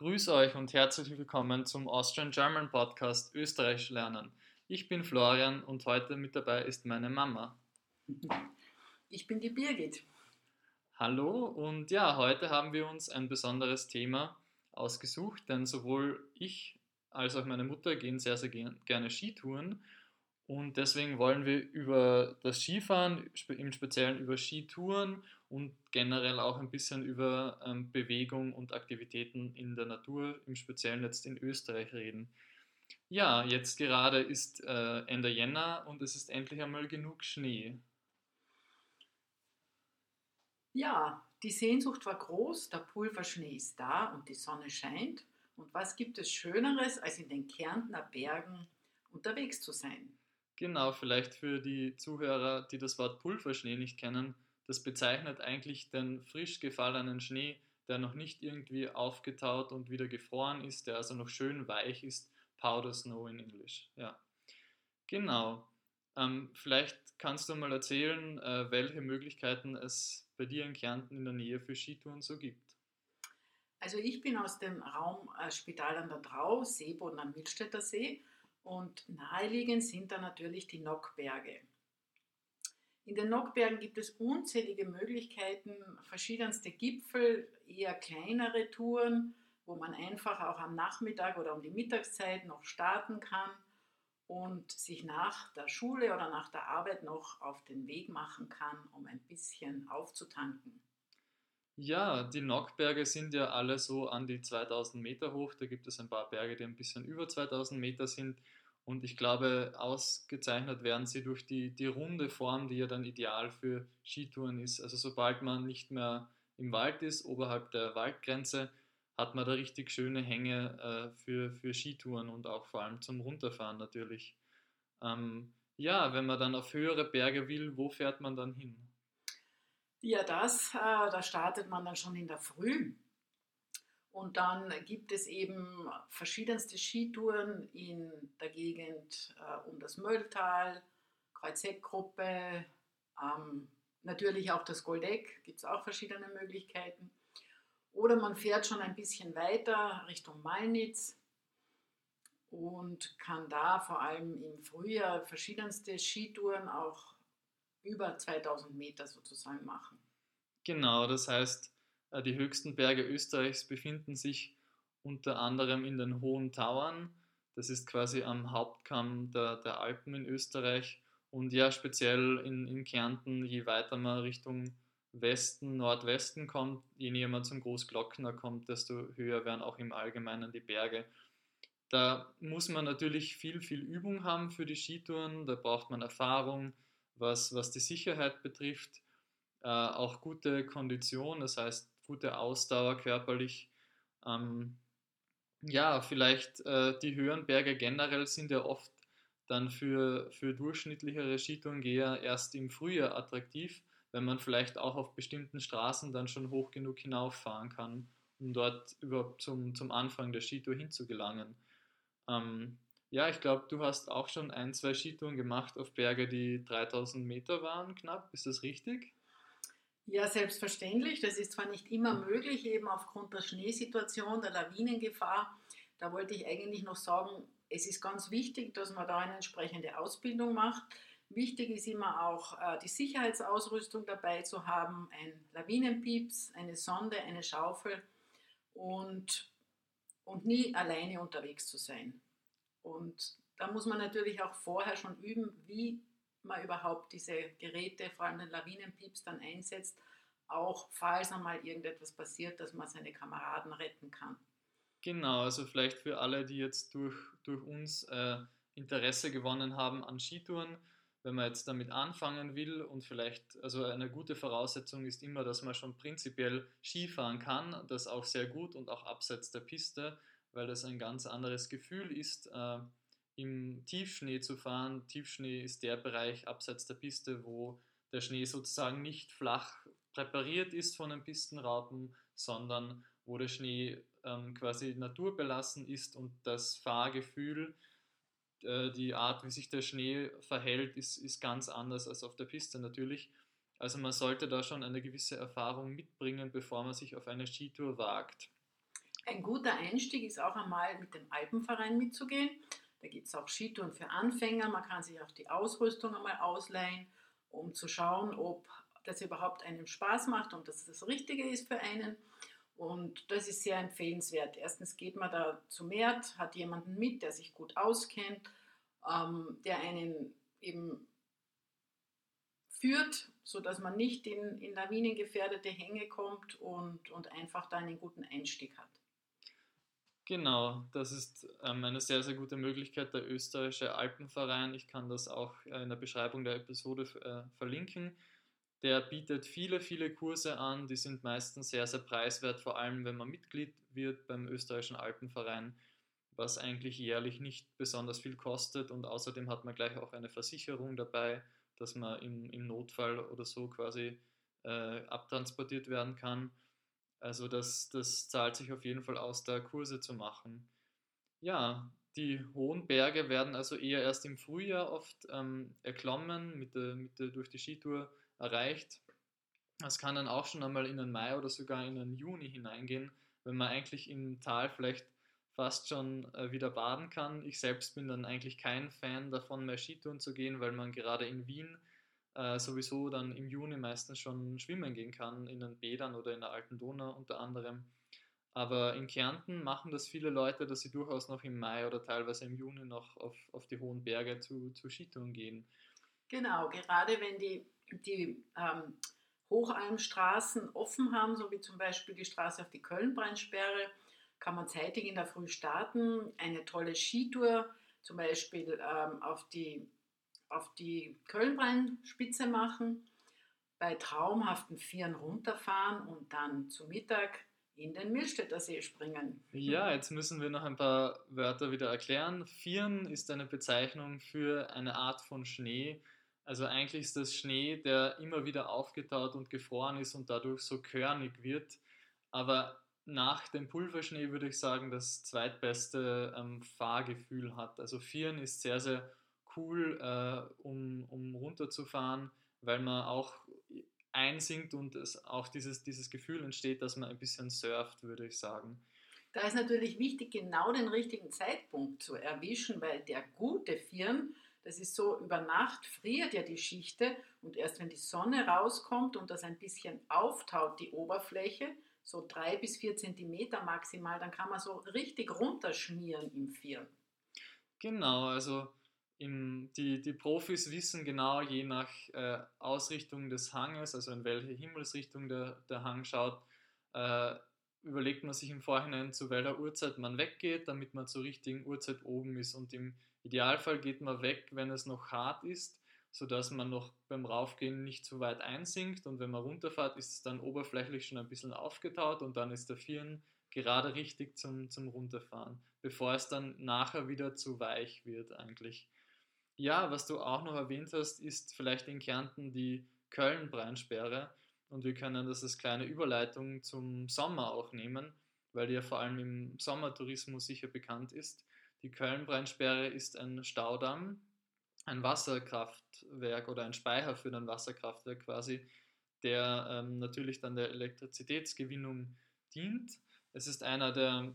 Grüß euch und herzlich willkommen zum Austrian German Podcast Österreich lernen. Ich bin Florian und heute mit dabei ist meine Mama. Ich bin die Birgit. Hallo und ja, heute haben wir uns ein besonderes Thema ausgesucht, denn sowohl ich als auch meine Mutter gehen sehr, sehr gerne Skitouren und deswegen wollen wir über das Skifahren, im Speziellen über Skitouren und generell auch ein bisschen über ähm, Bewegung und Aktivitäten in der Natur, im Speziellen jetzt in Österreich reden. Ja, jetzt gerade ist äh, Ende Jänner und es ist endlich einmal genug Schnee. Ja, die Sehnsucht war groß, der Pulverschnee ist da und die Sonne scheint. Und was gibt es Schöneres, als in den Kärntner Bergen unterwegs zu sein? Genau, vielleicht für die Zuhörer, die das Wort Pulverschnee nicht kennen, das bezeichnet eigentlich den frisch gefallenen Schnee, der noch nicht irgendwie aufgetaut und wieder gefroren ist, der also noch schön weich ist. Powder Snow in English. Ja, genau. Ähm, vielleicht kannst du mal erzählen, äh, welche Möglichkeiten es bei dir in Kärnten in der Nähe für Skitouren so gibt. Also ich bin aus dem Raum äh, Spital an der Trau, Seeboden am Milstädter See und naheliegend sind da natürlich die Nockberge. In den Nockbergen gibt es unzählige Möglichkeiten, verschiedenste Gipfel, eher kleinere Touren, wo man einfach auch am Nachmittag oder um die Mittagszeit noch starten kann und sich nach der Schule oder nach der Arbeit noch auf den Weg machen kann, um ein bisschen aufzutanken. Ja, die Nockberge sind ja alle so an die 2000 Meter hoch. Da gibt es ein paar Berge, die ein bisschen über 2000 Meter sind. Und ich glaube, ausgezeichnet werden sie durch die, die runde Form, die ja dann ideal für Skitouren ist. Also sobald man nicht mehr im Wald ist, oberhalb der Waldgrenze, hat man da richtig schöne Hänge äh, für, für Skitouren und auch vor allem zum Runterfahren natürlich. Ähm, ja, wenn man dann auf höhere Berge will, wo fährt man dann hin? Ja, das, äh, da startet man dann schon in der Früh. Und dann gibt es eben verschiedenste Skitouren in der Gegend äh, um das Mölltal, Kreuzheckgruppe, ähm, natürlich auch das Goldeck, gibt es auch verschiedene Möglichkeiten. Oder man fährt schon ein bisschen weiter Richtung Malnitz und kann da vor allem im Frühjahr verschiedenste Skitouren auch über 2000 Meter sozusagen machen. Genau, das heißt, die höchsten Berge Österreichs befinden sich unter anderem in den Hohen Tauern. Das ist quasi am Hauptkamm der, der Alpen in Österreich. Und ja, speziell in, in Kärnten, je weiter man Richtung Westen, Nordwesten kommt, je näher man zum Großglockner kommt, desto höher werden auch im Allgemeinen die Berge. Da muss man natürlich viel, viel Übung haben für die Skitouren, da braucht man Erfahrung, was, was die Sicherheit betrifft, äh, auch gute Kondition, das heißt gute Ausdauer körperlich. Ähm, ja, vielleicht äh, die höheren Berge generell sind ja oft dann für, für durchschnittlichere Skitourengeher erst im Frühjahr attraktiv wenn man vielleicht auch auf bestimmten Straßen dann schon hoch genug hinauffahren kann, um dort überhaupt zum, zum Anfang der Skitour hinzugelangen. Ähm, ja, ich glaube, du hast auch schon ein, zwei Skitouren gemacht auf Berge, die 3000 Meter waren knapp. Ist das richtig? Ja, selbstverständlich. Das ist zwar nicht immer möglich, eben aufgrund der Schneesituation, der Lawinengefahr. Da wollte ich eigentlich noch sagen, es ist ganz wichtig, dass man da eine entsprechende Ausbildung macht. Wichtig ist immer auch äh, die Sicherheitsausrüstung dabei zu haben, ein Lawinenpieps, eine Sonde, eine Schaufel und, und nie alleine unterwegs zu sein. Und da muss man natürlich auch vorher schon üben, wie man überhaupt diese Geräte, vor allem den Lawinenpieps, dann einsetzt, auch falls einmal irgendetwas passiert, dass man seine Kameraden retten kann. Genau, also vielleicht für alle, die jetzt durch, durch uns äh, Interesse gewonnen haben an Skitouren, wenn man jetzt damit anfangen will und vielleicht, also eine gute Voraussetzung ist immer, dass man schon prinzipiell Skifahren kann, das auch sehr gut und auch abseits der Piste, weil das ein ganz anderes Gefühl ist, äh, im Tiefschnee zu fahren. Tiefschnee ist der Bereich abseits der Piste, wo der Schnee sozusagen nicht flach präpariert ist von den Pistenraupen, sondern wo der Schnee ähm, quasi naturbelassen ist und das Fahrgefühl äh, die Art, wie sich der Schnee verhält, ist, ist ganz anders als auf der Piste natürlich. Also man sollte da schon eine gewisse Erfahrung mitbringen, bevor man sich auf eine Skitour wagt. Ein ein guter Einstieg ist auch einmal mit dem Alpenverein mitzugehen. Da gibt es auch Skitouren für Anfänger. Man kann sich auch die Ausrüstung einmal ausleihen, um zu schauen, ob das überhaupt einem Spaß macht und dass das Richtige ist für einen. Und das ist sehr empfehlenswert. Erstens geht man da zu Mert, hat jemanden mit, der sich gut auskennt, ähm, der einen eben führt, sodass man nicht in, in lawinengefährdete Hänge kommt und, und einfach da einen guten Einstieg hat. Genau, das ist ähm, eine sehr, sehr gute Möglichkeit, der österreichische Alpenverein. Ich kann das auch äh, in der Beschreibung der Episode äh, verlinken. Der bietet viele, viele Kurse an, die sind meistens sehr, sehr preiswert, vor allem wenn man Mitglied wird beim österreichischen Alpenverein, was eigentlich jährlich nicht besonders viel kostet und außerdem hat man gleich auch eine Versicherung dabei dass man im, im Notfall oder so quasi äh, abtransportiert werden kann. Also das, das zahlt sich auf jeden Fall aus, da Kurse zu machen. Ja, die hohen Berge werden also eher erst im Frühjahr oft ähm, erklommen, mit der, mit der, durch die Skitour erreicht. Das kann dann auch schon einmal in den Mai oder sogar in den Juni hineingehen, wenn man eigentlich im Tal vielleicht fast schon äh, wieder baden kann. Ich selbst bin dann eigentlich kein Fan davon, mehr Skitouren zu gehen, weil man gerade in Wien äh, sowieso dann im Juni meistens schon schwimmen gehen kann, in den Bädern oder in der Alten Donau unter anderem. Aber in Kärnten machen das viele Leute, dass sie durchaus noch im Mai oder teilweise im Juni noch auf, auf die hohen Berge zu, zu Skitouren gehen. Genau, gerade wenn die, die ähm, Hochalmstraßen offen haben, so wie zum Beispiel die Straße auf die Kölnbrennsperre, kann man zeitig in der Früh starten, eine tolle Skitour, zum Beispiel ähm, auf die, auf die Kölnbrennspitze machen, bei traumhaften Vieren runterfahren und dann zu Mittag in den Milstädter See springen. Ja, jetzt müssen wir noch ein paar Wörter wieder erklären. Vieren ist eine Bezeichnung für eine Art von Schnee. Also eigentlich ist das Schnee, der immer wieder aufgetaut und gefroren ist und dadurch so körnig wird. Aber nach dem Pulverschnee würde ich sagen, das zweitbeste ähm, Fahrgefühl hat. Also Vieren ist sehr, sehr cool, äh, um, um runterzufahren, weil man auch einsinkt und es auch dieses, dieses Gefühl entsteht, dass man ein bisschen surft, würde ich sagen. Da ist natürlich wichtig, genau den richtigen Zeitpunkt zu erwischen, weil der gute Firn, das ist so, über Nacht friert ja die Schichte und erst wenn die Sonne rauskommt und das ein bisschen auftaut, die Oberfläche, so drei bis vier Zentimeter maximal, dann kann man so richtig runterschmieren im Firn. Genau, also im, die, die Profis wissen genau, je nach äh, Ausrichtung des Hanges, also in welche Himmelsrichtung der, der Hang schaut, äh, überlegt man sich im Vorhinein, zu welcher Uhrzeit man weggeht, damit man zur richtigen Uhrzeit oben ist. Und im Idealfall geht man weg, wenn es noch hart ist sodass man noch beim Raufgehen nicht zu weit einsinkt und wenn man runterfährt, ist es dann oberflächlich schon ein bisschen aufgetaut und dann ist der Firn gerade richtig zum, zum Runterfahren, bevor es dann nachher wieder zu weich wird eigentlich. Ja, was du auch noch erwähnt hast, ist vielleicht in Kärnten die Köln-Breinsperre und wir können das als kleine Überleitung zum Sommer auch nehmen, weil die ja vor allem im Sommertourismus sicher bekannt ist. Die Köln-Breinsperre ist ein Staudamm, ein Wasserkraftwerk oder ein Speicher für ein Wasserkraftwerk quasi, der ähm, natürlich dann der Elektrizitätsgewinnung dient. Es ist einer der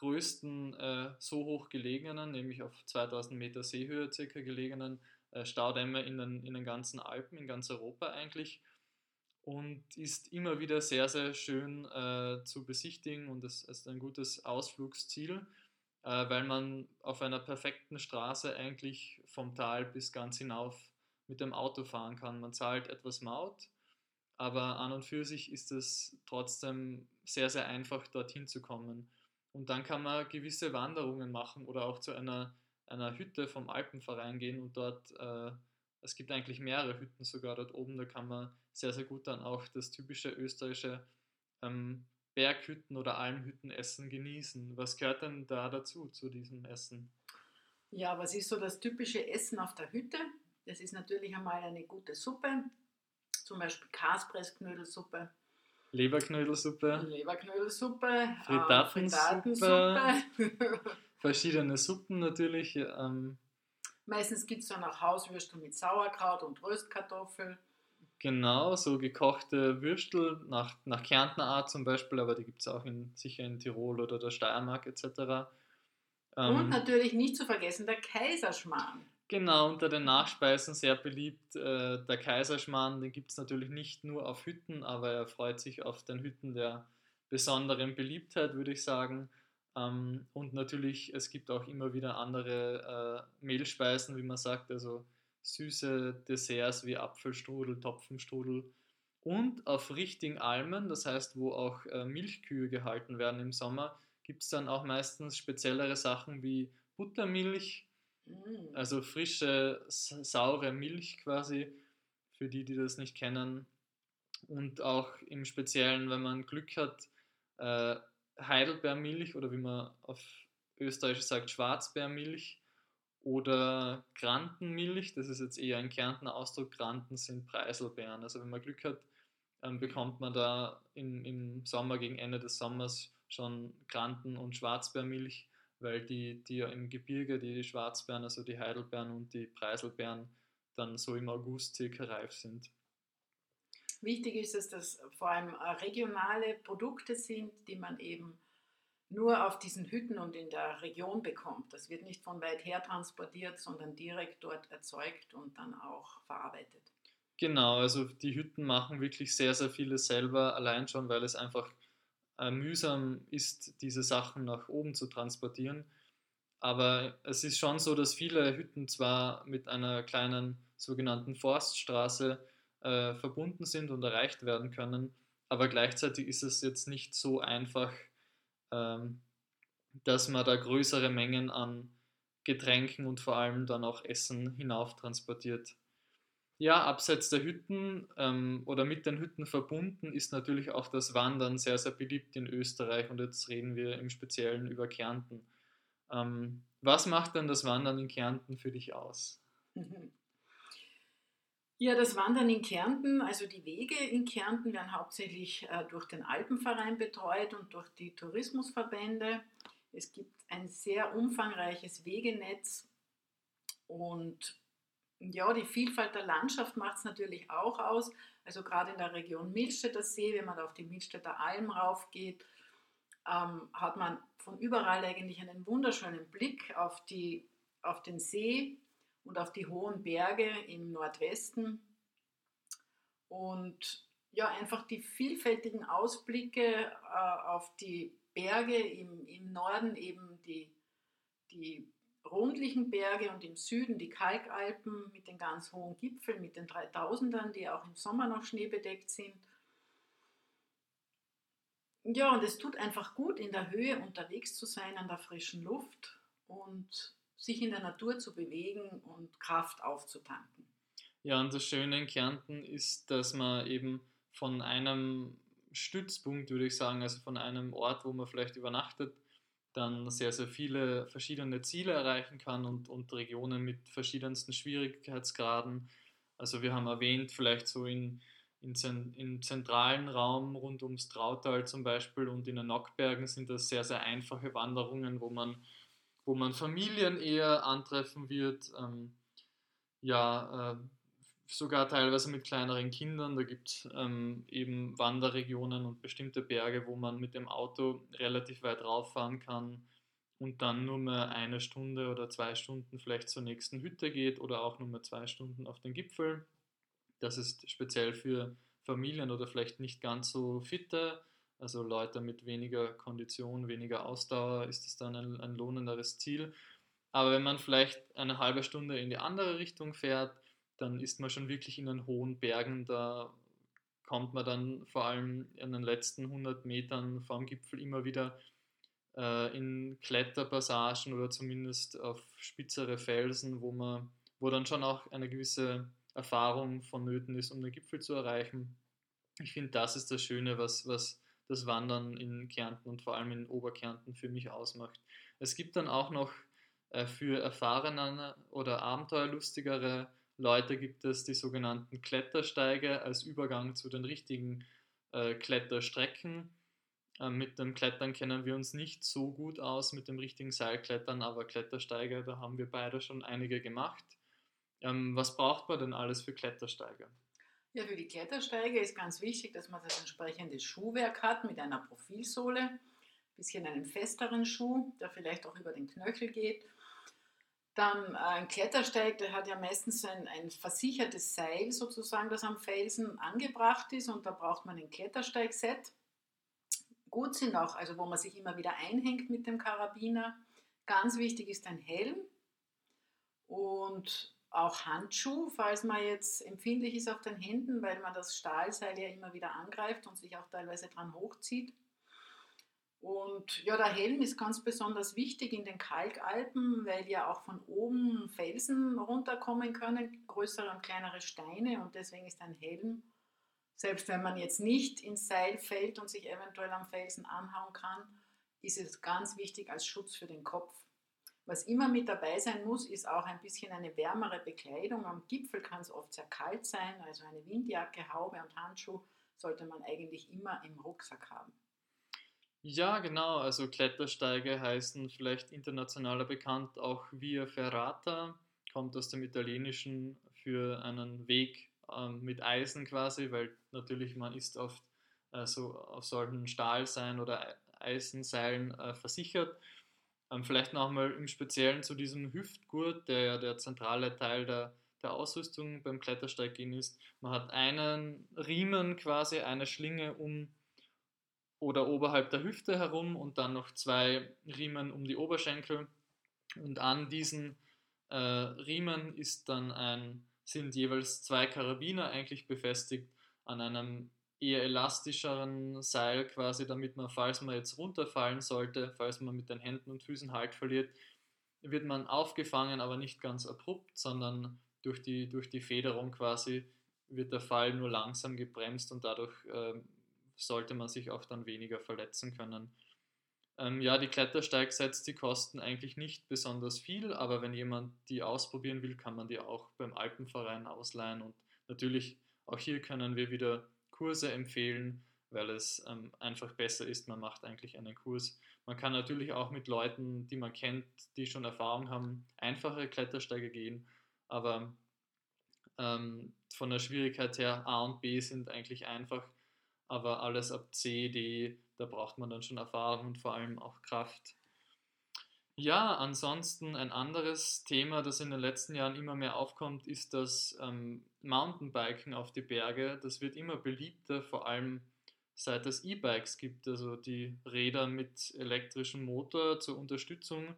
größten äh, so hoch gelegenen, nämlich auf 2000 Meter Seehöhe circa gelegenen äh, Staudämme in den, in den ganzen Alpen, in ganz Europa eigentlich und ist immer wieder sehr, sehr schön äh, zu besichtigen und es ist ein gutes Ausflugsziel äh, weil man auf einer perfekten Straße eigentlich vom Tal bis ganz hinauf mit dem Auto fahren kann. Man zahlt etwas Maut, aber an und für sich ist es trotzdem sehr, sehr einfach, dorthin zu kommen. Und dann kann man gewisse Wanderungen machen oder auch zu einer, einer Hütte vom Alpenverein gehen und dort, äh, es gibt eigentlich mehrere Hütten sogar dort oben, da kann man sehr, sehr gut dann auch das typische österreichische ähm, Berghütten oder Almhüttenessen genießen. Was gehört denn da dazu, zu diesem Essen? Ja, was ist so das typische Essen auf der Hütte? Das ist natürlich einmal eine gute Suppe, zum Beispiel Kaspressknödelsuppe. Leberknödelsuppe. Leberknödelsuppe. Frittatensuppe. Frittatensuppe. verschiedene Suppen natürlich. Ähm. Meistens gibt es dann auch Hauswürste mit Sauerkraut und Röstkartoffel. Genau, so gekochte Würstel nach, nach Kärntner Art zum Beispiel, aber die gibt es auch in, sicher in Tirol oder der Steiermark etc. Ähm, Und natürlich nicht zu vergessen der Kaiserschmarrn. Genau, unter den Nachspeisen sehr beliebt. Äh, der Kaiserschmarrn, den gibt es natürlich nicht nur auf Hütten, aber er freut sich auf den Hütten der besonderen Beliebtheit, würde ich sagen. Ähm, und natürlich, es gibt auch immer wieder andere äh, Mehlspeisen, wie man sagt, also süße Desserts wie Apfelstrudel, Topfenstrudel und auf richtigen Almen, das heißt, wo auch äh, Milchkühe gehalten werden im Sommer, gibt es dann auch meistens speziellere Sachen wie Buttermilch, mm. also frische, saure Milch quasi, für die, die das nicht kennen. Und auch im Speziellen, wenn man Glück hat, äh, Heidelbeermilch oder wie man auf Österreichisch sagt, Schwarzbeermilch oder Grantenmilch, das ist jetzt eher ein Kärntner Ausdruck, Granten sind Preiselbeeren. Also wenn man Glück hat, ähm, bekommt man da in, im Sommer, gegen Ende des Sommers schon Granten- und Schwarzbeermilch, weil die, die im Gebirge, die Schwarzbeeren, also die Heidelbeeren und die Preiselbeeren, dann so im August circa reif sind. Wichtig ist es, dass vor allem regionale Produkte sind, die man eben nur auf diesen Hütten und in der Region bekommt. Das wird nicht von weit her transportiert, sondern direkt dort erzeugt und dann auch verarbeitet. Genau, also die Hütten machen wirklich sehr, sehr vieles selber, allein schon, weil es einfach äh, mühsam ist, diese Sachen nach oben zu transportieren. Aber es ist schon so, dass viele Hütten zwar mit einer kleinen sogenannten Forststraße äh, verbunden sind und erreicht werden können, aber gleichzeitig ist es jetzt nicht so einfach, ähm, dass man da größere Mengen an Getränken und vor allem dann auch Essen hinauf transportiert. Ja, abseits der Hütten ähm, oder mit den Hütten verbunden ist natürlich auch das Wandern sehr, sehr beliebt in Österreich und jetzt reden wir im Speziellen über Kärnten. Ähm, was macht denn das Wandern in Kärnten für dich aus? Ja, das Wandern in Kärnten, also die Wege in Kärnten werden hauptsächlich äh, durch den Alpenverein betreut und durch die Tourismusverbände. Es gibt ein sehr umfangreiches Wegenetz und ja, die Vielfalt der Landschaft macht es natürlich auch aus. Also gerade in der Region Milstädter See, wenn man auf die Milstädter Alm raufgeht, ähm, hat man von überall eigentlich einen wunderschönen Blick auf, die, auf den See und auf die hohen Berge im Nordwesten. Und ja, einfach die vielfältigen Ausblicke äh, auf die Berge im, im Norden, eben die, die rundlichen Berge und im Süden die Kalkalpen mit den ganz hohen Gipfeln, mit den 3000ern, die auch im Sommer noch schneebedeckt sind. Ja, und es tut einfach gut, in der Höhe unterwegs zu sein, an der frischen Luft und sich in der Natur zu bewegen und Kraft aufzutanken. Ja, und das Schöne in Kärnten ist, dass man eben von einem Stützpunkt, würde ich sagen, also von einem Ort, wo man vielleicht übernachtet, dann sehr, sehr viele verschiedene Ziele erreichen kann und, und Regionen mit verschiedensten Schwierigkeitsgraden. Also wir haben erwähnt, vielleicht so in, in, im zentralen Raum rund ums Trautal zum Beispiel und in den Nockbergen sind das sehr, sehr einfache Wanderungen, wo man wo man Familien eher antreffen wird. Ähm, ja, äh, sogar teilweise mit kleineren Kindern. Da gibt es ähm, eben Wanderregionen und bestimmte Berge, wo man mit dem Auto relativ weit rauffahren kann und dann nur mehr eine Stunde oder zwei Stunden vielleicht zur nächsten Hütte geht oder auch nur mehr zwei Stunden auf den Gipfel. Das ist speziell für Familien oder vielleicht nicht ganz so fitte also Leute mit weniger Kondition, weniger Ausdauer, ist es dann ein, ein lohnenderes Ziel. Aber wenn man vielleicht eine halbe Stunde in die andere Richtung fährt, dann ist man schon wirklich in den hohen Bergen. Da kommt man dann vor allem in den letzten 100 Metern vom Gipfel immer wieder äh, in Kletterpassagen oder zumindest auf spitzere Felsen, wo man, wo dann schon auch eine gewisse Erfahrung vonnöten ist, um den Gipfel zu erreichen. Ich finde, das ist das Schöne, was, was das Wandern in Kärnten und vor allem in Oberkärnten für mich ausmacht. Es gibt dann auch noch äh, für erfahrene oder abenteuerlustigere Leute gibt es die sogenannten Klettersteige als Übergang zu den richtigen äh, Kletterstrecken. Äh, mit dem Klettern kennen wir uns nicht so gut aus, mit dem richtigen Seilklettern, aber Klettersteige, da haben wir beide schon einige gemacht. Ähm, was braucht man denn alles für Klettersteige? Ja, für die Klettersteige ist ganz wichtig, dass man das entsprechende Schuhwerk hat mit einer Profilsohle, ein bisschen einen festeren Schuh, der vielleicht auch über den Knöchel geht. Dann äh, ein Klettersteig, der hat ja meistens ein, ein versichertes Seil sozusagen, das am Felsen angebracht ist und da braucht man ein Klettersteigset. Gut sind auch, also wo man sich immer wieder einhängt mit dem Karabiner. Ganz wichtig ist ein Helm und auch Handschuh, falls man jetzt empfindlich ist auf den Händen, weil man das Stahlseil ja immer wieder angreift und sich auch teilweise dran hochzieht. Und ja, der Helm ist ganz besonders wichtig in den Kalkalpen, weil ja auch von oben Felsen runterkommen können, größere und kleinere Steine. Und deswegen ist ein Helm, selbst wenn man jetzt nicht ins Seil fällt und sich eventuell am Felsen anhauen kann, ist es ganz wichtig als Schutz für den Kopf. Was immer mit dabei sein muss, ist auch ein bisschen eine wärmere Bekleidung. Am Gipfel kann es oft sehr kalt sein, also eine Windjacke, Haube und Handschuh sollte man eigentlich immer im Rucksack haben. Ja, genau. Also Klettersteige heißen vielleicht internationaler bekannt auch Via Ferrata, kommt aus dem Italienischen für einen Weg ähm, mit Eisen quasi, weil natürlich man ist oft äh, so auf solchen Stahlseilen oder Eisenseilen äh, versichert. Ähm, vielleicht nochmal im Speziellen zu diesem Hüftgurt, der ja der zentrale Teil der, der Ausrüstung beim Klettersteiggehen ist. Man hat einen Riemen quasi, eine Schlinge um oder oberhalb der Hüfte herum und dann noch zwei Riemen um die Oberschenkel. Und an diesen äh, Riemen ist dann ein, sind jeweils zwei Karabiner eigentlich befestigt an einem eher elastischeren Seil quasi, damit man, falls man jetzt runterfallen sollte, falls man mit den Händen und Füßen Halt verliert, wird man aufgefangen, aber nicht ganz abrupt, sondern durch die, durch die Federung quasi wird der Fall nur langsam gebremst und dadurch äh, sollte man sich auch dann weniger verletzen können. Ähm, ja, die Klettersteigsets, die kosten eigentlich nicht besonders viel, aber wenn jemand die ausprobieren will, kann man die auch beim Alpenverein ausleihen und natürlich auch hier können wir wieder Kurse empfehlen, weil es ähm, einfach besser ist. Man macht eigentlich einen Kurs. Man kann natürlich auch mit Leuten, die man kennt, die schon Erfahrung haben, einfache Klettersteige gehen, aber ähm, von der Schwierigkeit her A und B sind eigentlich einfach, aber alles ab C, D, da braucht man dann schon Erfahrung und vor allem auch Kraft. Ja, ansonsten ein anderes Thema, das in den letzten Jahren immer mehr aufkommt, ist das ähm, Mountainbiken auf die Berge. Das wird immer beliebter, vor allem seit es E-Bikes gibt, also die Räder mit elektrischem Motor zur Unterstützung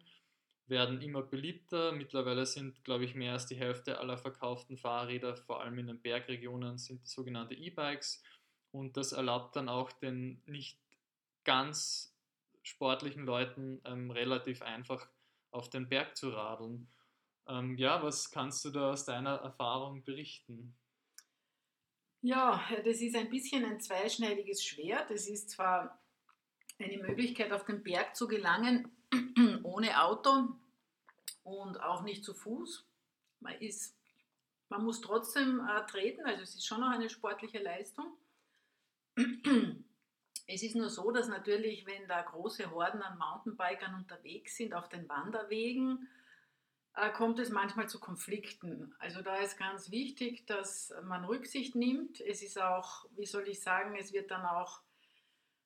werden immer beliebter. Mittlerweile sind, glaube ich, mehr als die Hälfte aller verkauften Fahrräder, vor allem in den Bergregionen, sind sogenannte E-Bikes. Und das erlaubt dann auch den nicht ganz sportlichen Leuten ähm, relativ einfach auf den Berg zu radeln. Ähm, ja, was kannst du da aus deiner Erfahrung berichten? Ja, das ist ein bisschen ein zweischneidiges Schwert. Es ist zwar eine Möglichkeit, auf den Berg zu gelangen, ohne Auto und auch nicht zu Fuß. Man, ist, man muss trotzdem äh, treten, also es ist schon noch eine sportliche Leistung. Es ist nur so, dass natürlich, wenn da große Horden an Mountainbikern unterwegs sind auf den Wanderwegen, äh, kommt es manchmal zu Konflikten. Also da ist ganz wichtig, dass man Rücksicht nimmt. Es ist auch, wie soll ich sagen, es wird dann auch,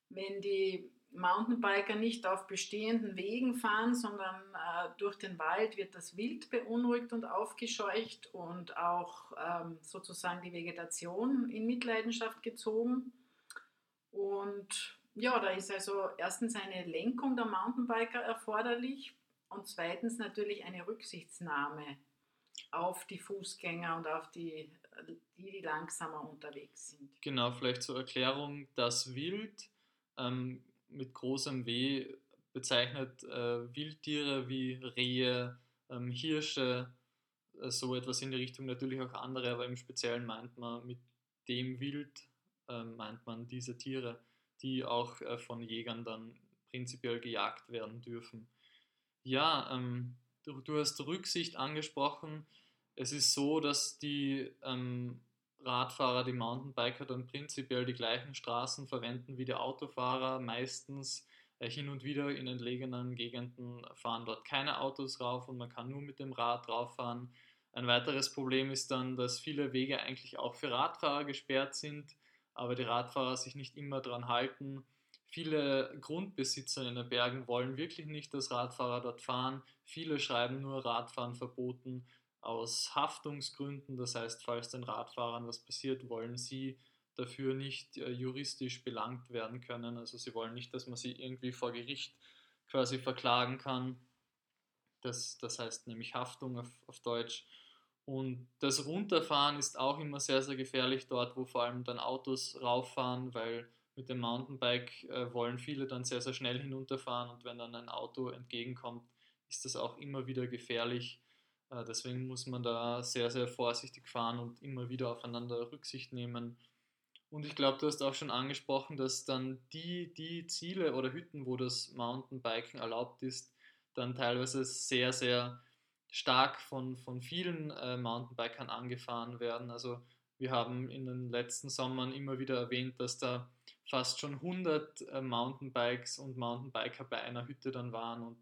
wenn die Mountainbiker nicht auf bestehenden Wegen fahren, sondern äh, durch den Wald wird das Wild beunruhigt und aufgescheucht und auch ähm, sozusagen die Vegetation in Mitleidenschaft gezogen. Und ja, da ist also erstens eine Lenkung der Mountainbiker erforderlich und zweitens natürlich eine Rücksichtsnahme auf die Fußgänger und auf die, die, die langsamer unterwegs sind. Genau, vielleicht zur Erklärung, das Wild ähm, mit großem W bezeichnet äh, Wildtiere wie Rehe, ähm, Hirsche, äh, so etwas in die Richtung, natürlich auch andere, aber im Speziellen meint man mit dem Wild äh, meint man diese Tiere, die auch äh, von Jägern dann prinzipiell gejagt werden dürfen. Ja, ähm, du, du, hast Rücksicht angesprochen. Es ist so, dass die ähm, Radfahrer, die Mountainbiker dann prinzipiell die gleichen Straßen verwenden wie die Autofahrer. Meistens äh, hin und wieder in entlegenen Gegenden fahren dort keine Autos rauf und man kann nur mit dem Rad rauffahren. Ein weiteres Problem ist dann, dass viele Wege eigentlich auch für Radfahrer gesperrt sind, aber die Radfahrer sich nicht immer daran halten. Viele Grundbesitzer in den Bergen wollen wirklich nicht, dass Radfahrer dort fahren. Viele schreiben nur Radfahren verboten aus Haftungsgründen. Das heißt, falls den Radfahrern was passiert, wollen sie dafür nicht äh, juristisch belangt werden können. Also sie wollen nicht, dass man sie irgendwie vor Gericht quasi verklagen kann. Das, das heißt nämlich Haftung auf, auf Deutsch. Und das Runterfahren ist auch immer sehr, sehr gefährlich dort, wo vor allem dann Autos rauffahren, weil mit dem Mountainbike äh, wollen viele dann sehr, sehr schnell hinunterfahren und wenn dann ein Auto entgegenkommt, ist das auch immer wieder gefährlich. Äh, deswegen muss man da sehr, sehr vorsichtig fahren und immer wieder aufeinander Rücksicht nehmen. Und ich glaube, du hast auch schon angesprochen, dass dann die, die Ziele oder Hütten, wo das Mountainbiken erlaubt ist, dann teilweise sehr, sehr stark von, von vielen äh, Mountainbikern angefahren werden. Also wir haben in den letzten Sommern immer wieder erwähnt, dass da fast schon 100 äh, Mountainbikes und Mountainbiker bei einer Hütte dann waren und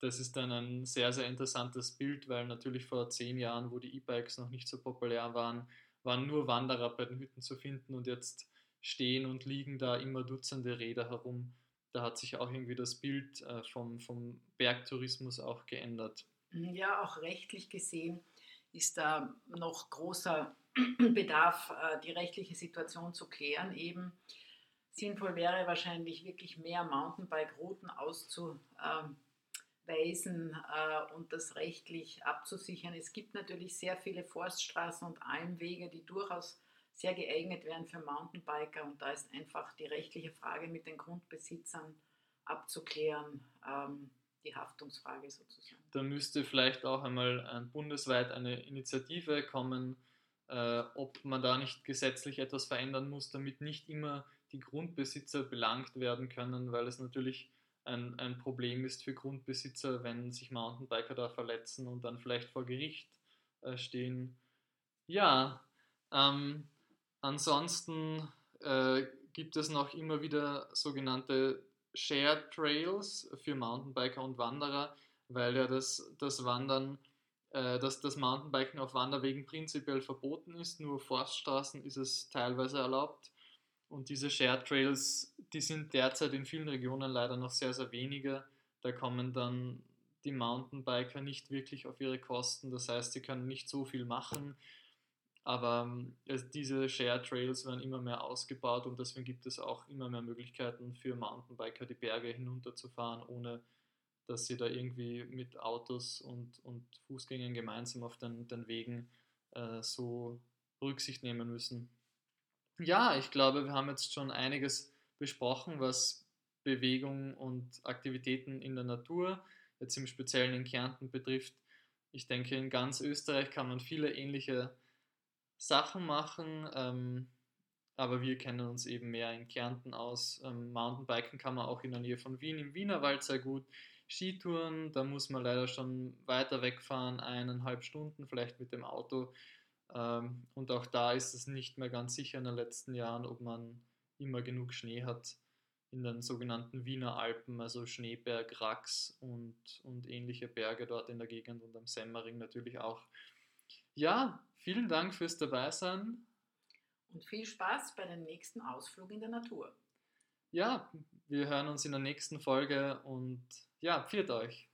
das ist dann ein sehr, sehr interessantes Bild, weil natürlich vor zehn Jahren, wo die E-Bikes noch nicht so populär waren, waren nur Wanderer bei den Hütten zu finden und jetzt stehen und liegen da immer Dutzende Räder herum. Da hat sich auch irgendwie das Bild äh, vom, vom Bergtourismus auch geändert. Ja, auch rechtlich gesehen ist da noch großer Bedarf, äh, die rechtliche Situation zu klären. Eben sinnvoll wäre wahrscheinlich wirklich mehr Mountainbike-Routen auszuweisen äh, und das rechtlich abzusichern. Es gibt natürlich sehr viele Forststraßen und Almwege, die durchaus sehr geeignet wären für Mountainbiker und da ist einfach die rechtliche Frage mit den Grundbesitzern abzuklären. Ähm, die Haftungsfrage sozusagen. Da müsste vielleicht auch einmal äh, bundesweit eine Initiative kommen, äh, ob man da nicht gesetzlich etwas verändern muss, damit nicht immer die Grundbesitzer belangt werden können, weil es natürlich ein, ein Problem ist für Grundbesitzer, wenn sich Mountainbiker da verletzen und dann vielleicht vor Gericht äh, stehen. Ja, ähm, ansonsten äh, gibt es noch immer wieder sogenannte Shared Trails für Mountainbiker und Wanderer, weil ja das, das Wandern, äh, dass das Mountainbiken auf Wanderwegen prinzipiell verboten ist, nur Forststraßen ist es teilweise erlaubt. Und diese Shared Trails, die sind derzeit in vielen Regionen leider noch sehr, sehr wenige. Da kommen dann die Mountainbiker nicht wirklich auf ihre Kosten. Das heißt, sie können nicht so viel machen. Aber ähm, diese Share Trails werden immer mehr ausgebaut und deswegen gibt es auch immer mehr Möglichkeiten für Mountainbiker, die Berge hinunterzufahren, ohne dass sie da irgendwie mit Autos und, und Fußgängern gemeinsam auf den, den Wegen äh, so Rücksicht nehmen müssen. Ja, ich glaube, wir haben jetzt schon einiges besprochen, was Bewegung und Aktivitäten in der Natur, jetzt im Speziellen in Kärnten betrifft. Ich denke, in ganz Österreich kann man viele ähnliche Sachen machen, ähm, aber wir kennen uns eben mehr in Kärnten aus. Ähm, Mountainbiken kann man auch in der Nähe von Wien im Wienerwald sehr gut. Skitouren, da muss man leider schon weiter wegfahren, eineinhalb Stunden vielleicht mit dem Auto. Ähm, und auch da ist es nicht mehr ganz sicher in den letzten Jahren, ob man immer genug Schnee hat in den sogenannten Wiener Alpen, also Schneeberg, Rax und, und ähnliche Berge dort in der Gegend und am Semmering natürlich auch. Ja, vielen Dank fürs Dabeisein. Und viel Spaß bei dem nächsten Ausflug in der Natur. Ja, wir hören uns in der nächsten Folge und ja, pfiat euch.